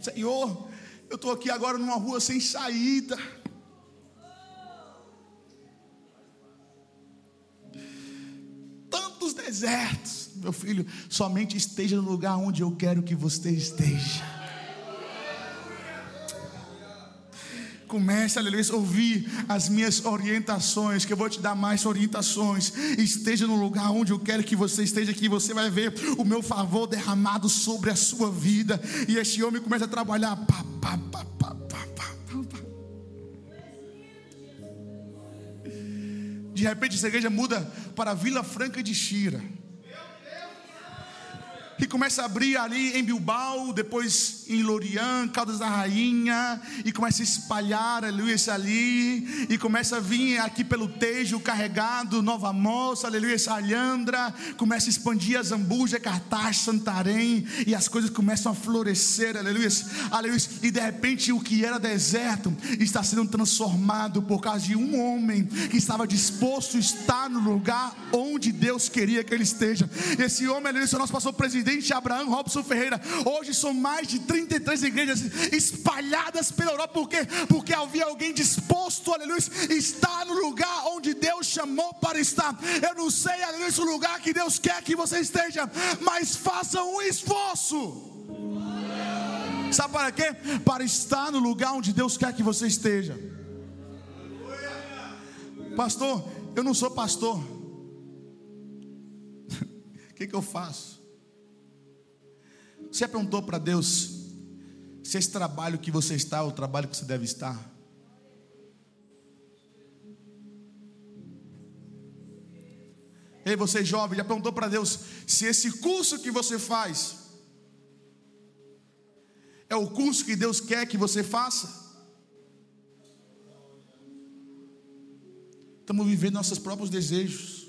Speaker 2: Senhor, eu estou aqui agora numa rua sem saída. Tantos desertos meu filho, somente esteja no lugar onde eu quero que você esteja. Comece, aleluia, a ouvir as minhas orientações, que eu vou te dar mais orientações. Esteja no lugar onde eu quero que você esteja, que você vai ver o meu favor derramado sobre a sua vida. E este homem começa a trabalhar. Pá, pá, pá, pá, pá, pá, pá. De repente, essa igreja muda para Vila Franca de Xira e começa a abrir ali em Bilbao, depois em Lorian, Caldas da Rainha, e começa a espalhar, aleluia, ali, e começa a vir aqui pelo Tejo carregado, Nova Moça, aleluia, Alhandra, começa a expandir a Zambuja, Cartaz, Santarém, e as coisas começam a florescer, aleluia, aleluia, e de repente o que era deserto está sendo transformado por causa de um homem que estava disposto a estar no lugar onde Deus queria que ele esteja. Esse homem, aleluia, é nosso pastor presidente presidente Abraão Robson Ferreira. Hoje são mais de 33 igrejas espalhadas pela Europa. Por quê? Porque havia alguém disposto, aleluia, estar no lugar onde Deus chamou para estar. Eu não sei, aleluia, o lugar que Deus quer que você esteja, mas faça um esforço. Sabe para quê? Para estar no lugar onde Deus quer que você esteja. Pastor, eu não sou pastor. O que, que eu faço? Você perguntou para Deus se esse trabalho que você está é o trabalho que você deve estar? Ei, você jovem, já perguntou para Deus se esse curso que você faz é o curso que Deus quer que você faça? Estamos vivendo nossos próprios desejos.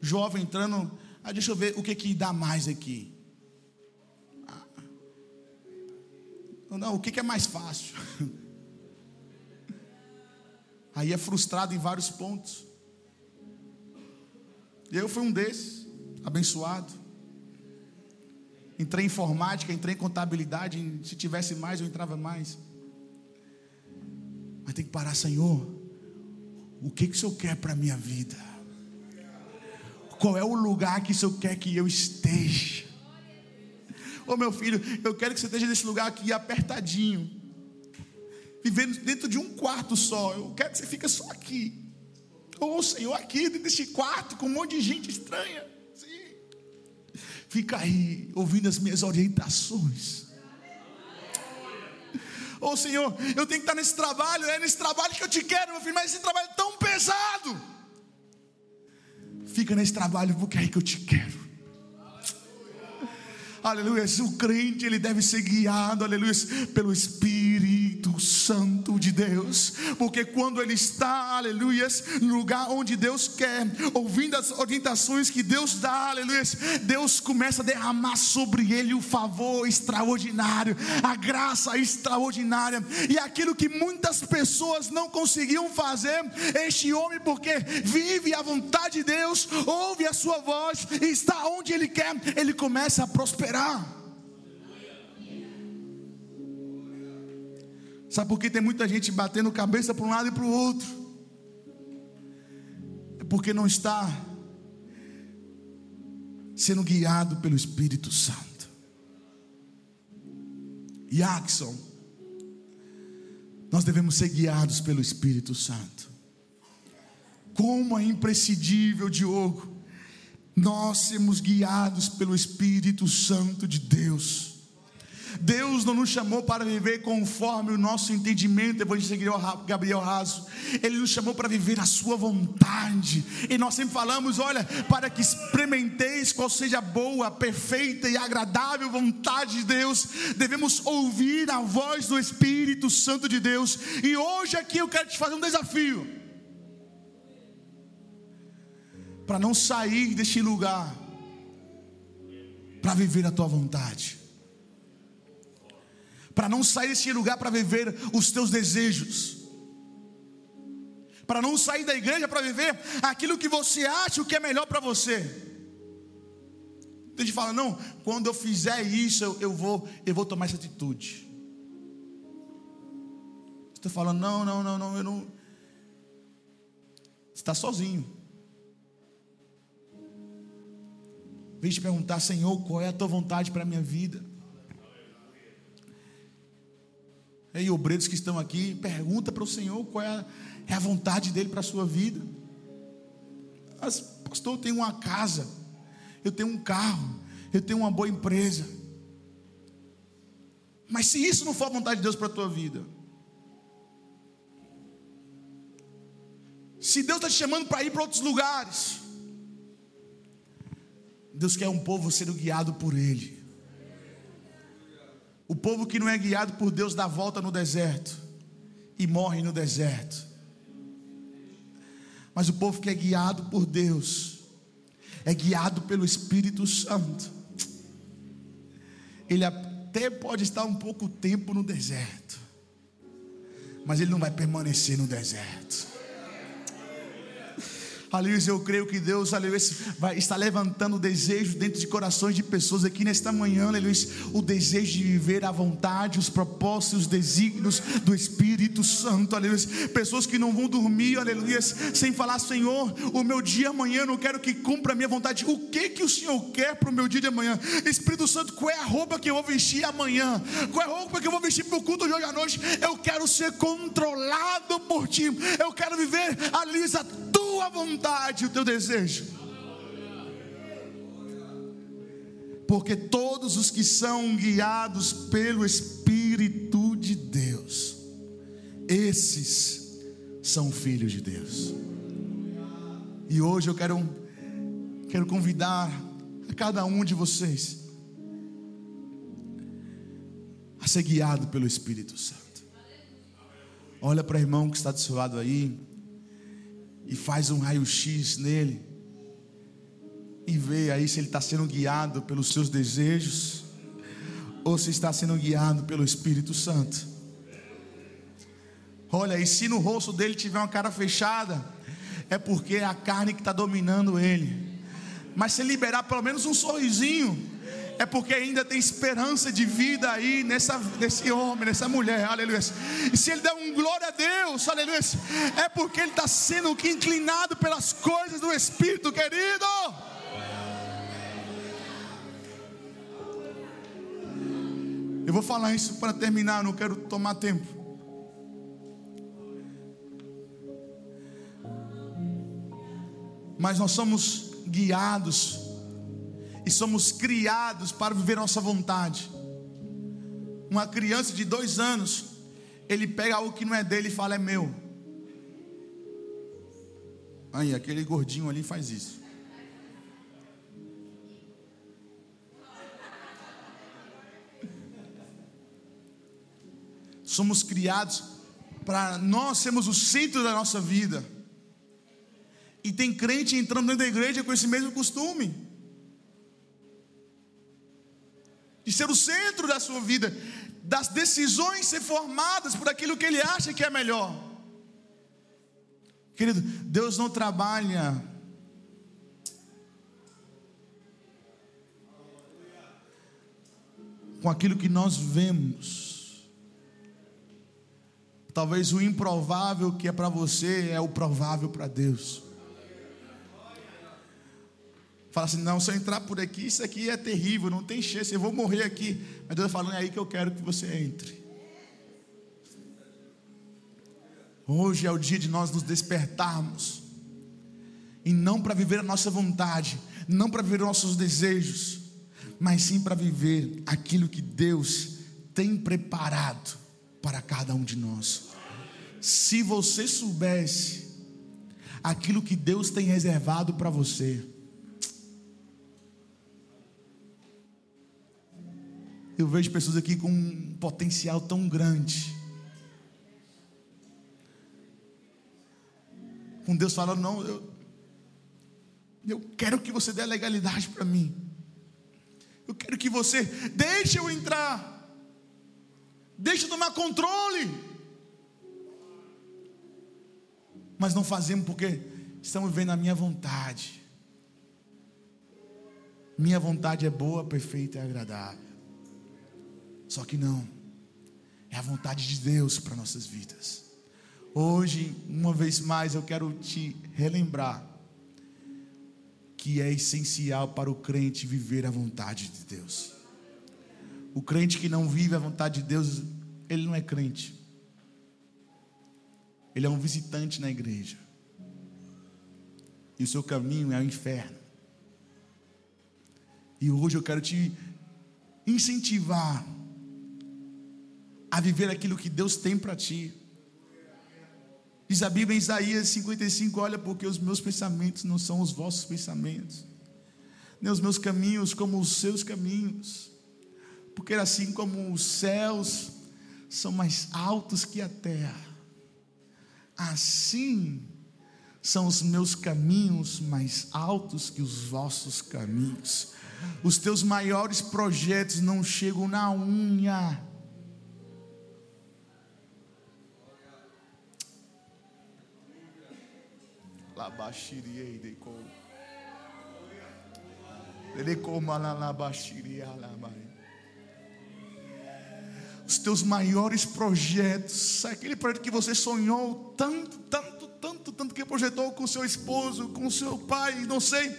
Speaker 2: Jovem entrando, ah, deixa eu ver o que que dá mais aqui. Não, o que é mais fácil? Aí é frustrado em vários pontos. Eu fui um desses, abençoado. Entrei em informática, entrei em contabilidade. Se tivesse mais, eu entrava mais. Mas tem que parar, Senhor. O que, que o Senhor quer para a minha vida? Qual é o lugar que o Senhor quer que eu esteja? Ô oh, meu filho, eu quero que você esteja nesse lugar aqui apertadinho, vivendo dentro de um quarto só. Eu quero que você fique só aqui. Ô oh, Senhor, aqui dentro deste quarto com um monte de gente estranha. Sim. Fica aí ouvindo as minhas orientações. Ô oh, Senhor, eu tenho que estar nesse trabalho, é nesse trabalho que eu te quero, meu filho, mas esse trabalho é tão pesado. Fica nesse trabalho porque é aí que eu te quero aleluia. O crente ele deve ser guiado, aleluia, pelo Espírito Santo de Deus, porque quando ele está, aleluia, no lugar onde Deus quer, ouvindo as orientações que Deus dá, aleluia, Deus começa a derramar sobre ele o favor extraordinário, a graça extraordinária, e aquilo que muitas pessoas não conseguiam fazer, este homem, porque vive a vontade de Deus, ouve a sua voz, e está onde ele quer, ele começa a prosperar Sabe por que tem muita gente batendo cabeça para um lado e para o outro? É porque não está sendo guiado pelo Espírito Santo. Jackson, nós devemos ser guiados pelo Espírito Santo. Como é imprescindível, Diogo, nós sermos guiados pelo Espírito Santo de Deus. Deus não nos chamou para viver conforme o nosso entendimento, evangelista Gabriel Raso. Ele nos chamou para viver a sua vontade. E nós sempre falamos, olha, para que experimenteis qual seja a boa, perfeita e agradável vontade de Deus, devemos ouvir a voz do Espírito Santo de Deus. E hoje aqui eu quero te fazer um desafio para não sair deste lugar, para viver a tua vontade, para não sair deste lugar para viver os teus desejos, para não sair da igreja para viver aquilo que você acha o que é melhor para você. Tem gente fala, não, quando eu fizer isso, eu, eu, vou, eu vou tomar essa atitude. Você está falando, não, não, não, não, eu não. Você está sozinho. Vem te perguntar, Senhor, qual é a tua vontade para a minha vida? Ei, obreiros que estão aqui, pergunta para o Senhor qual é a, é a vontade dele para a sua vida. Mas, pastor, eu tenho uma casa, eu tenho um carro, eu tenho uma boa empresa. Mas se isso não for a vontade de Deus para a tua vida, Se Deus está te chamando para ir para outros lugares, Deus quer um povo sendo guiado por Ele. O povo que não é guiado por Deus dá volta no deserto e morre no deserto. Mas o povo que é guiado por Deus, é guiado pelo Espírito Santo. Ele até pode estar um pouco tempo no deserto, mas ele não vai permanecer no deserto. Aleluia, eu creio que Deus, aleluia, vai levantando o desejo dentro de corações de pessoas aqui nesta manhã, aleluia, o desejo de viver a vontade, os propósitos, os desígnios do Espírito Santo, aleluia. Pessoas que não vão dormir, aleluia, sem falar, Senhor, o meu dia amanhã eu não quero que cumpra a minha vontade. O que que o Senhor quer para o meu dia de amanhã? Espírito Santo, qual é a roupa que eu vou vestir amanhã? Qual é a roupa que eu vou vestir para o culto de hoje à noite? Eu quero ser controlado por Ti. Eu quero viver, aleluia, tua vontade, o teu desejo. Porque todos os que são guiados pelo Espírito de Deus, esses são filhos de Deus. E hoje eu quero, quero convidar a cada um de vocês a ser guiado pelo Espírito Santo. Olha para o irmão que está do seu lado aí e faz um raio-x nele e vê aí se ele está sendo guiado pelos seus desejos ou se está sendo guiado pelo Espírito Santo. Olha, e se no rosto dele tiver uma cara fechada, é porque é a carne que está dominando ele. Mas se liberar pelo menos um sorrisinho, é porque ainda tem esperança de vida aí nessa, nesse homem, nessa mulher, aleluia. E se ele der um glória a Deus, aleluia, é porque ele está sendo inclinado pelas coisas do Espírito, querido. Eu vou falar isso para terminar, não quero tomar tempo. Mas nós somos guiados e somos criados para viver nossa vontade. Uma criança de dois anos, ele pega algo que não é dele e fala: é meu. Aí, aquele gordinho ali faz isso. Somos criados para nós sermos o centro da nossa vida. E tem crente entrando dentro da igreja com esse mesmo costume. Ser o centro da sua vida, das decisões ser formadas por aquilo que ele acha que é melhor. Querido, Deus não trabalha com aquilo que nós vemos. Talvez o improvável que é para você é o provável para Deus. Fala assim: não, se eu entrar por aqui, isso aqui é terrível, não tem chance, eu vou morrer aqui. Mas Deus está falando, é aí que eu quero que você entre. Hoje é o dia de nós nos despertarmos, e não para viver a nossa vontade, não para viver nossos desejos, mas sim para viver aquilo que Deus tem preparado para cada um de nós. Se você soubesse aquilo que Deus tem reservado para você, Eu vejo pessoas aqui com um potencial tão grande. Com Deus falando, não, eu, eu quero que você dê legalidade para mim. Eu quero que você deixe eu entrar. Deixe eu tomar controle. Mas não fazemos porque estamos vivendo a minha vontade. Minha vontade é boa, perfeita e agradável. Só que não. É a vontade de Deus para nossas vidas. Hoje, uma vez mais, eu quero te relembrar que é essencial para o crente viver a vontade de Deus. O crente que não vive a vontade de Deus, ele não é crente. Ele é um visitante na igreja. E o seu caminho é o inferno. E hoje eu quero te incentivar a viver aquilo que Deus tem para ti. Diz a Bíblia em Isaías 55: Olha, porque os meus pensamentos não são os vossos pensamentos, nem os meus caminhos como os seus caminhos, porque assim como os céus são mais altos que a terra, assim são os meus caminhos mais altos que os vossos caminhos. Os teus maiores projetos não chegam na unha. Os teus maiores projetos, aquele projeto que você sonhou tanto, tanto, tanto, tanto que projetou com seu esposo, com seu pai, não sei,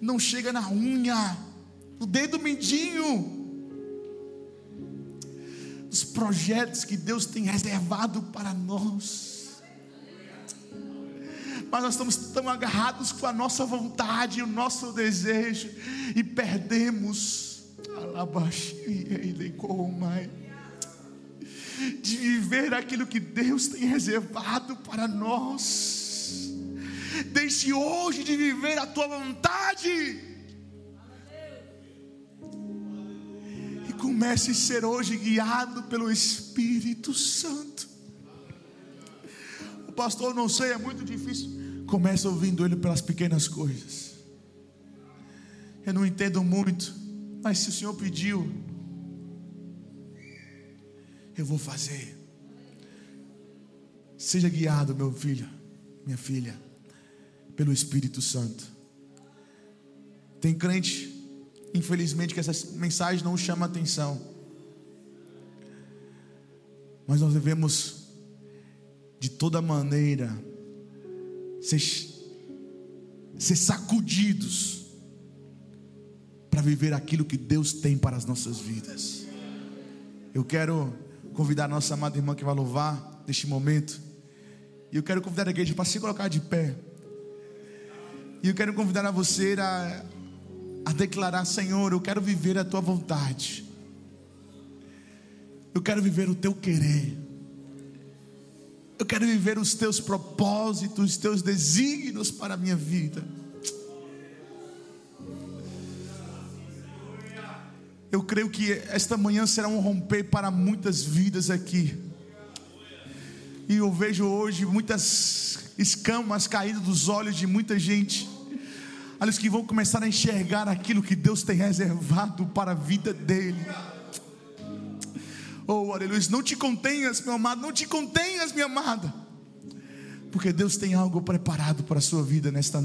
Speaker 2: não chega na unha, no dedo mindinho. Os projetos que Deus tem reservado para nós. Mas nós estamos tão agarrados com a nossa vontade, o nosso desejo, e perdemos. E de viver aquilo que Deus tem reservado para nós. Deixe hoje de viver a tua vontade. E comece a ser hoje guiado pelo Espírito Santo. Pastor, não sei, é muito difícil. Comece ouvindo ele pelas pequenas coisas. Eu não entendo muito, mas se o Senhor pediu, eu vou fazer. Seja guiado, meu filho, minha filha, pelo Espírito Santo. Tem crente, infelizmente, que essa mensagem não chama atenção. Mas nós devemos, de toda maneira, ser, ser sacudidos para viver aquilo que Deus tem para as nossas vidas. Eu quero convidar a nossa amada irmã que vai louvar neste momento. E eu quero convidar a igreja para se colocar de pé. E eu quero convidar a você a, a declarar: Senhor, eu quero viver a tua vontade. Eu quero viver o teu querer. Eu quero viver os teus propósitos, os teus desígnios para a minha vida. Eu creio que esta manhã será um romper para muitas vidas aqui. E eu vejo hoje muitas escamas caindo dos olhos de muita gente. Olhos que vão começar a enxergar aquilo que Deus tem reservado para a vida dele. Oh, aleluia. Não te contenhas, meu amado. Não te contenhas, minha amada. Porque Deus tem algo preparado para a sua vida nesta